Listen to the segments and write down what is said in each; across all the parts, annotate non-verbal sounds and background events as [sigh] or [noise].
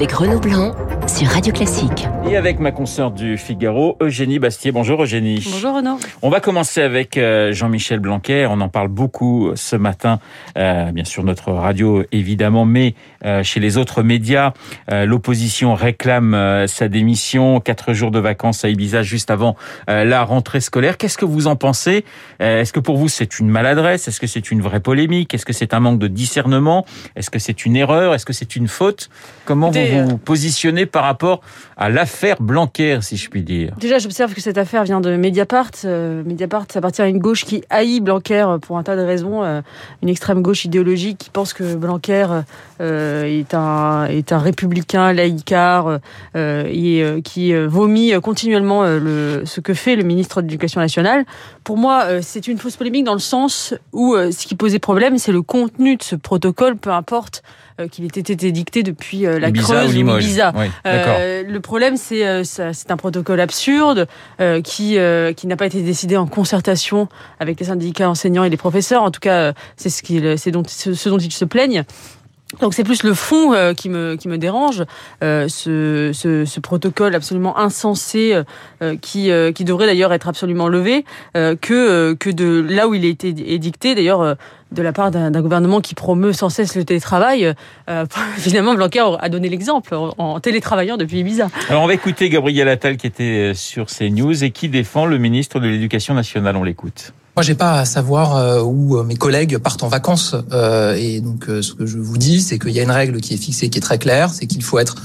avec Renaud Blanc sur Radio Classique. Et avec ma consoeur du Figaro, Eugénie Bastier. Bonjour Eugénie. Bonjour Renaud. On va commencer avec euh, Jean-Michel Blanquer. On en parle beaucoup euh, ce matin, euh, bien sûr notre radio évidemment, mais chez les autres médias, euh, l'opposition réclame euh, sa démission. Quatre jours de vacances à Ibiza juste avant la rentrée scolaire. Qu'est-ce que vous en pensez? Est-ce que pour vous c'est une maladresse? Est-ce que c'est une vraie polémique? Est-ce que c'est un manque de discernement? Est-ce que c'est une erreur? Est-ce que c'est une faute? Comment vous vous positionnez par rapport à l'affaire Blanquer, si je puis dire? Déjà, j'observe que cette affaire vient de Mediapart. Euh, Mediapart, ça appartient à une gauche qui haït Blanquer pour un tas de raisons. Euh, une extrême gauche idéologique qui pense que Blanquer euh, est, un, est un républicain laïcard euh, et euh, qui euh, vomit continuellement euh, le, ce que fait le ministre de l'Éducation nationale. Pour moi, euh, c'est une fausse polémique dans le sens où euh, ce qui posait problème, c'est le contenu de ce protocole, peu importe euh, qu'il ait été dicté depuis euh, la Ibiza Creuse ou Limoges Ibiza. Oui. Euh, le problème, c'est euh, c'est un protocole absurde euh, qui euh, qui n'a pas été décidé en concertation avec les syndicats enseignants et les professeurs. En tout cas, euh, c'est ce dont ce, ce dont ils se plaignent. Donc c'est plus le fond euh, qui me dérange, euh, ce, protocole absolument insensé euh, qui devrait d'ailleurs être absolument levé que de là où il a été édicté d'ailleurs de la part d'un gouvernement qui promeut sans cesse le télétravail. [laughs] Finalement, Blanquer a donné l'exemple en, en télétravaillant depuis Ibiza. Alors on va écouter Gabriel Attal qui était sur CNews et qui défend le ministre de l'Éducation nationale. On l'écoute. Moi, j'ai pas à savoir euh, où euh, mes collègues partent en vacances. Euh, et donc, ce que je vous dis, c'est qu'il y a une règle qui est fixée, qui est très claire, c'est qu'il faut être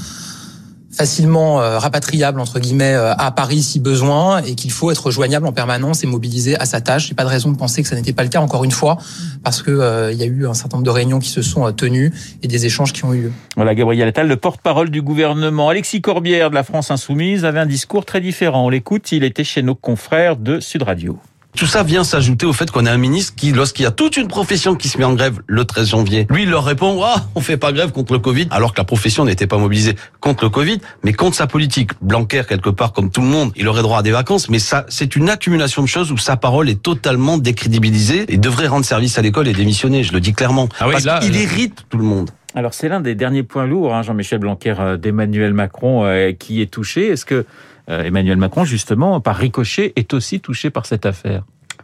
facilement rapatriable entre guillemets à Paris si besoin et qu'il faut être joignable en permanence et mobilisé à sa tâche. J'ai pas de raison de penser que ça n'était pas le cas encore une fois parce que il y a eu un certain nombre de réunions qui se sont tenues et des échanges qui ont eu lieu. Voilà Gabriel Attal, le porte-parole du gouvernement. Alexis Corbière de la France Insoumise avait un discours très différent. On l'écoute, il était chez nos confrères de Sud Radio. Tout ça vient s'ajouter au fait qu'on a un ministre qui, lorsqu'il y a toute une profession qui se met en grève le 13 janvier, lui, il leur répond, ah, on fait pas grève contre le Covid, alors que la profession n'était pas mobilisée contre le Covid, mais contre sa politique. Blanquer, quelque part, comme tout le monde, il aurait droit à des vacances, mais ça, c'est une accumulation de choses où sa parole est totalement décrédibilisée et devrait rendre service à l'école et démissionner, je le dis clairement. Ah oui, parce là, qu'il là. irrite tout le monde. Alors c'est l'un des derniers points lourds, hein, Jean-Michel Blanquer, euh, d'Emmanuel Macron euh, qui est touché. Est-ce que euh, Emmanuel Macron, justement, par ricochet, est aussi touché par cette affaire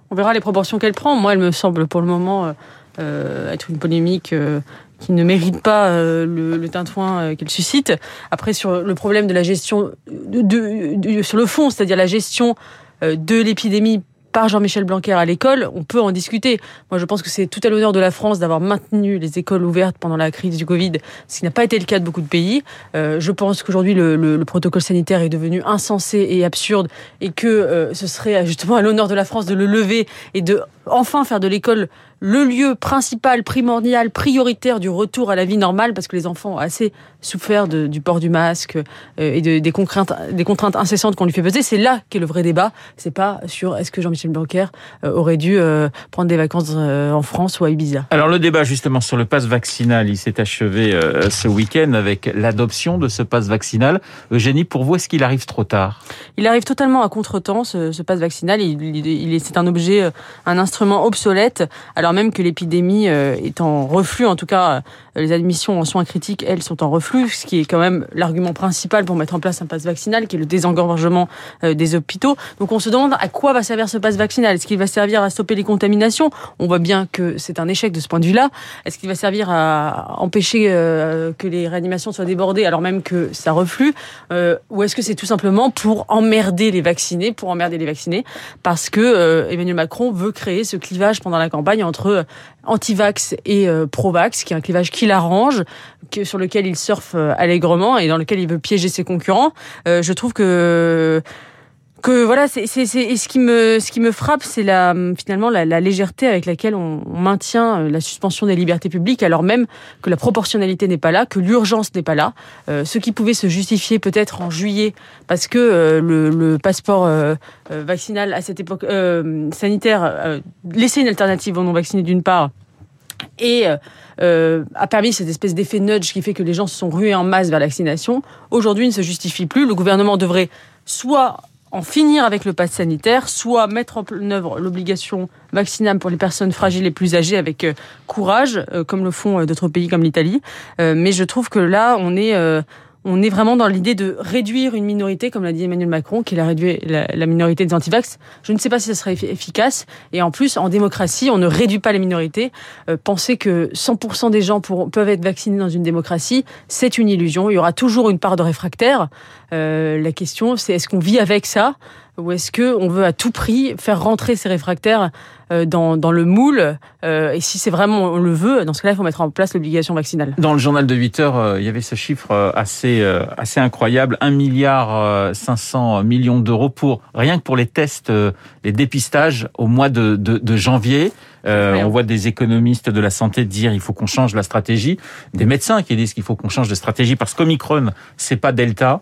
On verra les proportions qu'elle prend. Moi, elle me semble pour le moment euh, euh, être une polémique euh, qui ne mérite pas euh, le, le euh, qu'elle suscite. Après, sur le problème de la gestion, sur le fond, c'est-à-dire la gestion euh, de l'épidémie par Jean-Michel Blanquer à l'école, on peut en discuter. Moi, je pense que c'est tout à l'honneur de la France d'avoir maintenu les écoles ouvertes pendant la crise du Covid, ce qui n'a pas été le cas de beaucoup de pays. Euh, je pense qu'aujourd'hui, le, le- le protocole sanitaire est devenu insensé et absurde et que euh, ce serait justement à l'honneur de la France de le lever et de enfin faire de l'école le lieu principal, primordial, prioritaire du retour à la vie normale, parce que les enfants ont assez souffert de- du port du masque euh, et de- des, contraintes, des contraintes incessantes qu'on lui fait peser. C'est là qu'est le vrai débat. C'est pas sur est-ce que Jean-Michel Blanquer euh, aurait dû euh, prendre des vacances en France ou à Ibiza. Alors le débat justement sur le pass vaccinal, il s'est achevé ce week-end avec l'adoption de ce pass vaccinal. Eugénie, pour vous, est-ce qu'il arrive trop tard? Il arrive totalement à contre-temps, ce, ce passe vaccinal. Il, il- il est, c'est un objet, un instrument obsolète, alors même que l'épidémie euh, est en reflux. En tout cas, euh, les admissions en soins critiques, elles, sont en reflux, ce qui est quand même l'argument principal pour mettre en place un passe vaccinal, qui est le désengorgement euh, des hôpitaux. Donc on se demande à quoi va servir ce passe vaccinal. Est-ce qu'il va servir à stopper les contaminations? On voit bien que c'est un échec de ce point de vue-là. Est-ce qu'il va servir à empêcher que les réanimations soient débordées alors même que ça reflue? Ou est-ce que c'est tout simplement pour emmerder les vaccinés, pour emmerder les vaccinés, parce que Emmanuel Macron veut créer ce clivage pendant la campagne entre euh, anti-vax et euh, pro-vax, qui est un clivage qu'il arrange, que, sur lequel il surfe euh, allègrement et dans lequel il veut piéger ses concurrents. Je trouve que que voilà, c'est ce qui me ce qui me frappe, c'est la finalement la, légèreté avec laquelle on, maintient euh, la suspension des libertés publiques, alors même que la proportionnalité n'est pas là, que l'urgence n'est pas là. Euh, ce qui pouvait se justifier peut-être en juillet, parce que euh, le, le passeport vaccinal à cette époque sanitaire laissait une alternative aux non vaccinés d'une part et euh, a permis cette espèce d'effet nudge qui fait que les gens se sont rués en masse vers la vaccination. Aujourd'hui, ne se justifie plus. Le gouvernement devrait soit en finir avec le pass sanitaire, soit mettre en œuvre l'obligation vaccinale pour les personnes fragiles et plus âgées avec euh, courage, euh, comme le font euh, d'autres pays comme l'Italie. Mais je trouve que là, on est, on est vraiment dans l'idée de réduire une minorité, comme l'a dit Emmanuel Macron, qui a réduit la, minorité des antivax. Je ne sais pas si ça serait efficace. Et en plus, en démocratie, on ne réduit pas les minorités. Euh, penser que 100% des gens pour, peuvent être vaccinés dans une démocratie, c'est une illusion. Il y aura toujours une part de réfractaires. Euh, la question, c'est est-ce qu'on vit avec ça? Ou est-ce que on veut à tout prix faire rentrer ces réfractaires euh, dans, dans le moule euh, Et si c'est vraiment on le veut, dans ce cas-là, il faut mettre en place l'obligation vaccinale. Dans le journal de 8 heures, euh, il y avait ce chiffre assez assez incroyable 1 milliard 500 millions d'euros pour rien que pour les tests, les dépistages au mois de, de, de janvier. on voit des économistes de la santé dire il faut qu'on change la stratégie, des médecins qui disent qu'il faut qu'on change de stratégie parce qu'Omicron c'est pas Delta.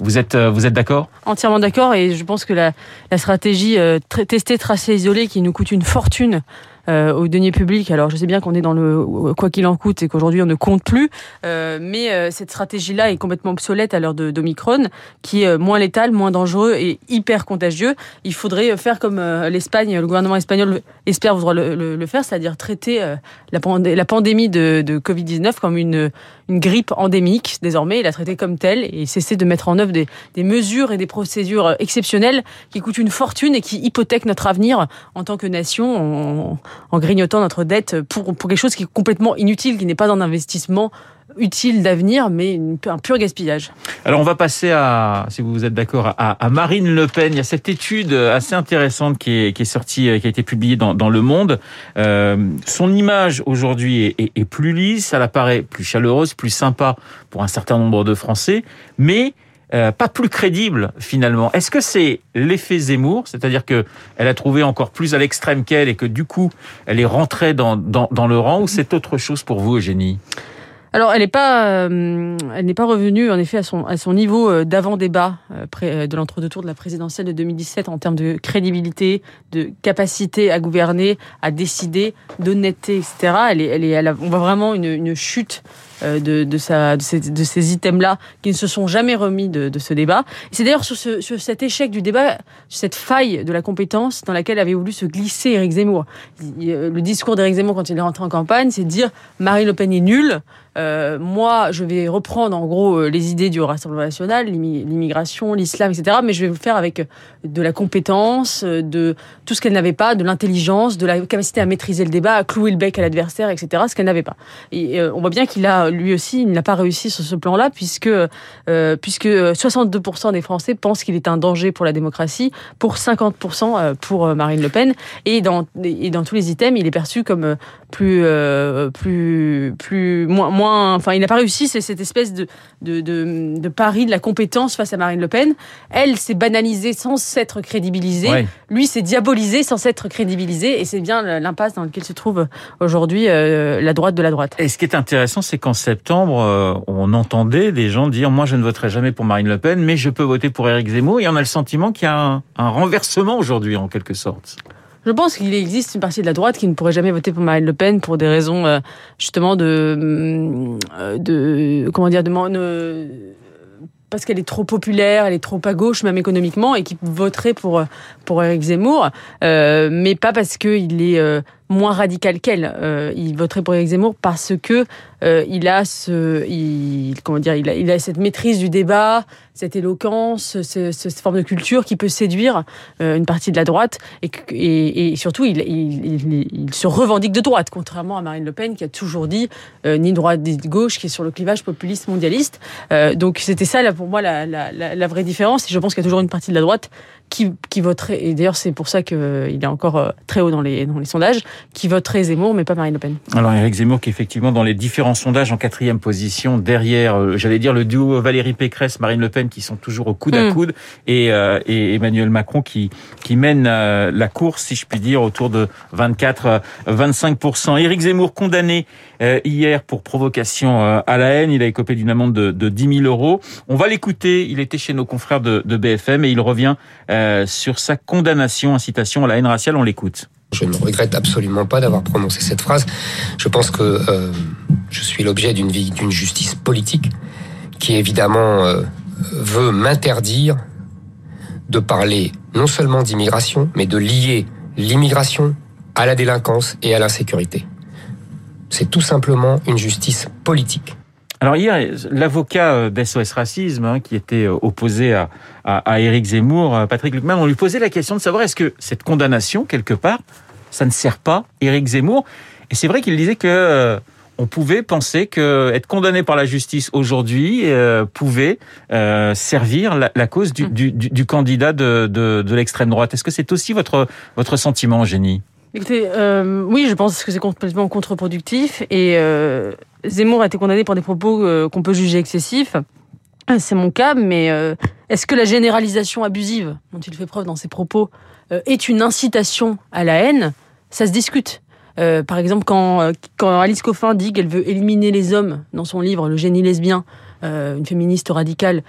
Vous êtes, euh, vous êtes d'accord? Entièrement d'accord et je pense que la, la stratégie euh, tester, tracer, isoler qui nous coûte une fortune euh, au denier public. Alors je sais bien qu'on est dans le quoi qu'il en coûte et qu'aujourd'hui on ne compte plus, euh, mais euh, cette stratégie-là est complètement obsolète à l'heure d'Omicron, qui est moins létal, moins dangereux et hyper contagieux. Il faudrait faire comme l'Espagne, le gouvernement espagnol espère vouloir le, le, le faire, c'est-à-dire traiter la, pandémie de, de Covid-19 comme une, une grippe endémique désormais, et la traiter comme telle et cesser de mettre en œuvre des, mesures et des procédures exceptionnelles qui coûtent une fortune et qui hypothèquent notre avenir. En tant que nation en grignotant notre dette pour, pour quelque chose qui est complètement inutile, qui n'est pas un investissement utile d'avenir, mais un pur gaspillage. Alors on va passer à, si vous êtes d'accord, à, Marine Le Pen. Il y a cette étude assez intéressante qui est, sortie, qui a été publiée dans, Le Monde. Euh, son image aujourd'hui est, plus lisse, ça apparaît plus chaleureuse, plus sympa pour un certain nombre de Français, mais euh, pas plus crédible finalement. Est-ce que c'est l'effet Zemmour, c'est-à-dire que elle a trouvé encore plus à l'extrême qu'elle et que du coup elle est rentrée dans le rang, ou c'est autre chose pour vous, Eugénie? Alors, elle n'est pas, euh, elle n'est pas revenue en effet à son à son niveau euh, d'avant débat euh, de l'entre-deux tours de la présidentielle de 2017 en termes de crédibilité, de capacité à gouverner, à décider, d'honnêteté, etc. Elle est, elle est, elle a, on voit vraiment une, une chute de, de, sa, de ces, de ces items-là qui ne se sont jamais remis de, de ce débat. C'est d'ailleurs sur, ce, sur cet échec du débat, cette faille de la compétence dans laquelle avait voulu se glisser Éric Zemmour. Le discours d'Éric Zemmour quand il est rentré en campagne, c'est de dire Marine Le Pen est nulle. Euh, moi, je vais reprendre en gros euh, les idées du Rassemblement national, l'immigration, l'islam, etc. Mais je vais le faire avec de la compétence, de tout ce qu'elle n'avait pas, de l'intelligence, de la capacité à maîtriser le débat, à clouer le bec à l'adversaire, etc. Ce qu'elle n'avait pas. Et euh, on voit bien qu'il a, lui aussi, il n'a pas réussi sur ce plan-là, puisque euh, puisque 62% des Français pensent qu'il est un danger pour la démocratie, pour 50% pour Marine Le Pen, et dans et dans tous les items, il est perçu comme plus plus plus moins moins, enfin, il n'a pas réussi, c'est cette espèce de, de, de, de, pari de la compétence face à Marine Le Pen. Elle s'est banalisée sans s'être crédibilisée. Lui s'est diabolisé sans s'être crédibilisé. Et c'est bien l'impasse dans laquelle se trouve aujourd'hui euh, la droite de la droite. Et ce qui est intéressant, c'est qu'en septembre, euh, on entendait des gens dire Moi, je ne voterai jamais pour Marine Le Pen, mais je peux voter pour Éric Zemmour. Et on a le sentiment qu'il y a un, un renversement aujourd'hui, en quelque sorte. Je pense qu'il existe une partie de la droite qui ne pourrait jamais voter pour Marine Le Pen pour des raisons euh, justement de euh, de comment dire de, de parce qu'elle est trop populaire, elle est trop à gauche même économiquement et qui voterait pour pour Eric Zemmour, euh, mais pas parce qu'il est euh, moins radical qu'elle. Euh, il voterait pour Eric Zemmour parce que euh, il a ce, comment dire, il a, cette maîtrise du débat, cette éloquence, ce, cette forme de culture qui peut séduire euh, une partie de la droite et, surtout il, se revendique de droite, contrairement à Marine Le Pen qui a toujours dit ni droite ni gauche, qui est sur le clivage populiste mondialiste. Donc c'était ça là pour moi la vraie différence. Et je pense qu'il y a toujours une partie de la droite qui, qui voterait, et d'ailleurs c'est pour ça qu'il est encore très haut dans les, dans les sondages, qui voterait Zemmour, mais pas Marine Le Pen. Alors Éric Zemmour qui est effectivement dans les différents sondages en quatrième position, derrière, euh, j'allais dire le duo Valérie Pécresse, Marine Le Pen, qui sont toujours au coude à coude, et, euh, et Emmanuel Macron qui, qui mène euh, la course, si je puis dire, autour de 24-25%. Éric Zemmour condamné hier pour provocation à la haine, il a écopé d'une amende de, de 10 000 euros. On va l'écouter, il était chez nos confrères de, de BFM et il revient euh, sur sa condamnation, incitation à la haine raciale. On l'écoute. Je ne regrette absolument pas d'avoir prononcé cette phrase. Je pense que euh, je suis l'objet d'une d'une justice politique qui évidemment euh, veut m'interdire de parler non seulement d'immigration, mais de lier l'immigration à la délinquance et à l'insécurité. C'est tout simplement une justice politique. Alors hier, l'avocat d'SOS Racisme, hein, qui était opposé à, à, à Éric Zemmour, Patrick Lucman, on lui posait la question de savoir est-ce que cette condamnation, quelque part, ça ne sert pas Éric Zemmour? Et c'est vrai qu'il disait que on pouvait penser que être condamné par la justice aujourd'hui euh, pouvait euh, servir la, la cause du, du, du, candidat de, de, de l'extrême droite. Est-ce que c'est aussi votre votre sentiment, Génie Écoutez, euh, oui, je pense que c'est complètement contre-productif et euh, Zemmour a été condamné pour des propos euh, qu'on peut juger excessifs. C'est mon cas, mais est-ce que la généralisation abusive dont il fait preuve dans ses propos est une incitation à la haine? Ça se discute. Par exemple, quand, Alice Coffin dit qu'elle veut éliminer les hommes dans son livre Le génie lesbien, une féministe radicale,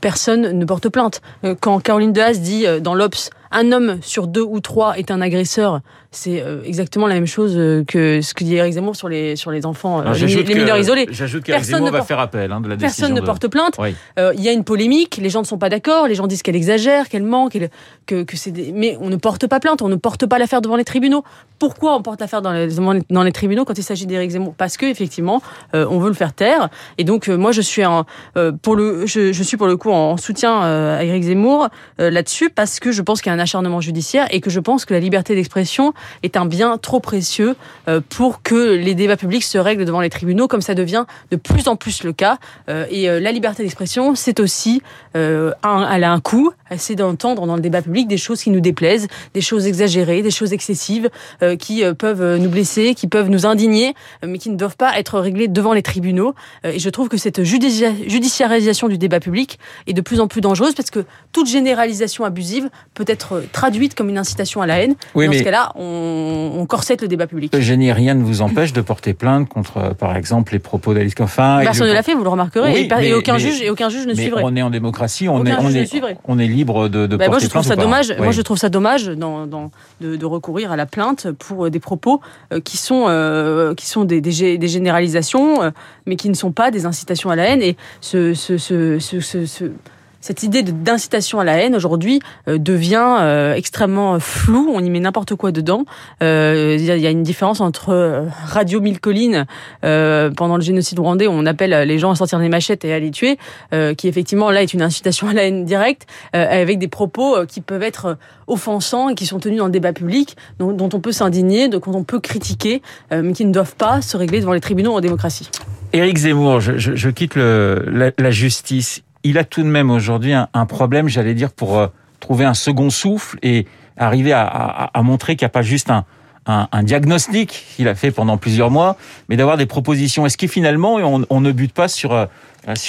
personne ne porte plainte. quand Caroline Dehaas dit dans l'Obs un homme sur deux ou trois est un agresseur, c'est euh, exactement la même chose euh, que ce que dit Eric Zemmour sur les, sur les enfants, euh, les, mineurs isolés. J'ajoute qu'Eric Zemmour va faire appel hein, de la décision. Personne ne porte plainte. Il y a une polémique, les gens ne sont pas d'accord, les gens disent qu'elle exagère, qu'elle manque, que, que c'est mais on ne porte pas plainte, on ne porte pas l'affaire devant les tribunaux. Pourquoi on porte l'affaire dans les, dans les tribunaux quand il s'agit d'Éric Zemmour? Parce que effectivement, on veut le faire taire. Et donc moi, je suis un, pour le, je, je, suis pour le coup en soutien à Éric Zemmour là-dessus parce que je pense qu'il y a un acharnement judiciaire et que je pense que la liberté d'expression est un bien trop précieux euh, pour que les débats publics se règlent devant les tribunaux, comme ça devient de plus en plus le cas. Euh, et euh, la liberté d'expression, c'est aussi, elle a un coût, c'est d'entendre dans le débat public des choses qui nous déplaisent, des choses exagérées, des choses excessives, qui peuvent nous blesser, qui peuvent nous indigner, mais qui ne doivent pas être réglées devant les tribunaux. et je trouve que cette judiciarisation du débat public est de plus en plus dangereuse parce que toute généralisation abusive peut être traduite comme une incitation à la haine. Oui, dans ce cas-là, on on, corsette le débat public. Eugénie, rien ne vous empêche de porter plainte contre, par exemple, les propos d'Alice Coffin. Personne ne l'a fait, vous le remarquerez. et, aucun juge, et aucun juge ne suivrait. On est en démocratie, on, est, on, est, on est libre de, de bah, porter moi, je trouve ça dommage. Moi, je trouve ça dommage dans, dans, de, de, recourir à la plainte pour des propos euh, qui sont, euh, qui sont des, des, des généralisations, euh, mais qui ne sont pas des incitations à la haine. Et ce, ce, ce, ce cette idée d'incitation à la haine aujourd'hui euh, devient euh, extrêmement floue. On y met n'importe quoi dedans. Euh, il y, a une différence entre Radio Mille Collines pendant le génocide rwandais, où on appelle les gens à sortir des machettes et à les tuer, qui effectivement là est une incitation à la haine directe, avec des propos qui peuvent être offensants et qui sont tenus dans le débat public, dont, on peut s'indigner, dont on peut critiquer, mais qui ne doivent pas se régler devant les tribunaux en démocratie. Éric Zemmour, je, je, je quitte le, la justice il a tout de même aujourd'hui un, problème, j'allais dire, pour euh, trouver un second souffle et arriver à, montrer qu'il n'y a pas juste un, diagnostic qu'il a fait pendant plusieurs mois, mais d'avoir des propositions. Est-ce que finalement, on, ne bute pas sur, euh,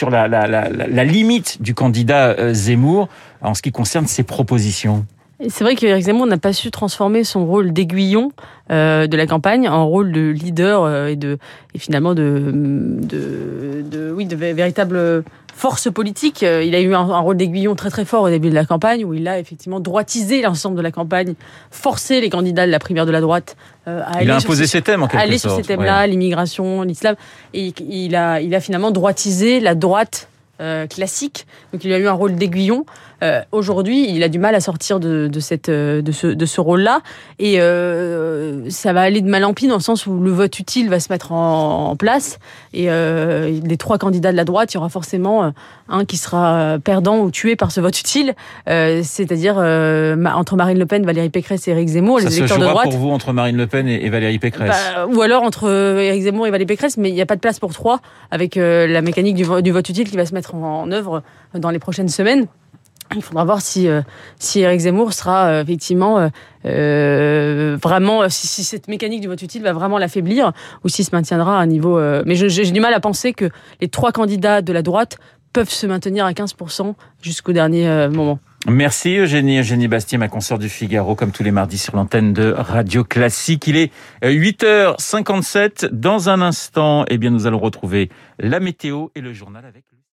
la, la, limite du candidat euh, Zemmour en ce qui concerne ses propositions? C'est vrai qu'Éric Zemmour n'a pas su transformer son rôle d'aiguillon de la campagne en rôle de leader et de et finalement de, de, de oui de véritable force politique. Euh, il a eu un, rôle d'aiguillon très très fort au début de la campagne, où il a effectivement droitisé l'ensemble de la campagne, forcé les candidats de la primaire de la droite euh, à il a imposé ses thèmes en quelque aller sur ces thèmes-là, l'immigration, l'islam, et il a, il a finalement droitisé la droite euh, classique. Donc il a eu un rôle d'aiguillon. Euh, Aujourd'hui, il a du mal à sortir de, de cette, euh, de ce, de ce rôle-là. Et euh, ça va aller de mal en pis dans le sens où le vote utile va se mettre en, en place. Et euh, les trois candidats de la droite, il y aura forcément un qui sera perdant ou tué par ce vote utile. C'est-à-dire entre Marine Le Pen, Valérie Pécresse et Éric Zemmour. Ça les électeurs se de droite. pour vous entre Marine Le Pen et, Valérie Pécresse? Bah, Ou alors entre Éric Zemmour et Valérie Pécresse, mais il n'y a pas de place pour trois avec la mécanique du, du vote utile qui va se mettre en, œuvre dans les prochaines semaines. Il faudra voir si euh, si Eric Zemmour sera euh, effectivement euh, euh vraiment si, si, cette mécanique du vote utile va vraiment l'affaiblir ou s'il se maintiendra à un niveau. mais j'ai du mal à penser que les trois candidats de la droite peuvent se maintenir à 15% jusqu'au dernier moment. Merci Eugénie. Eugénie Bastier, ma consoeur du Figaro, comme tous les mardis sur l'antenne de Radio Classique. Il est 8h57. Dans un instant, eh bien, nous allons retrouver la météo et le journal avec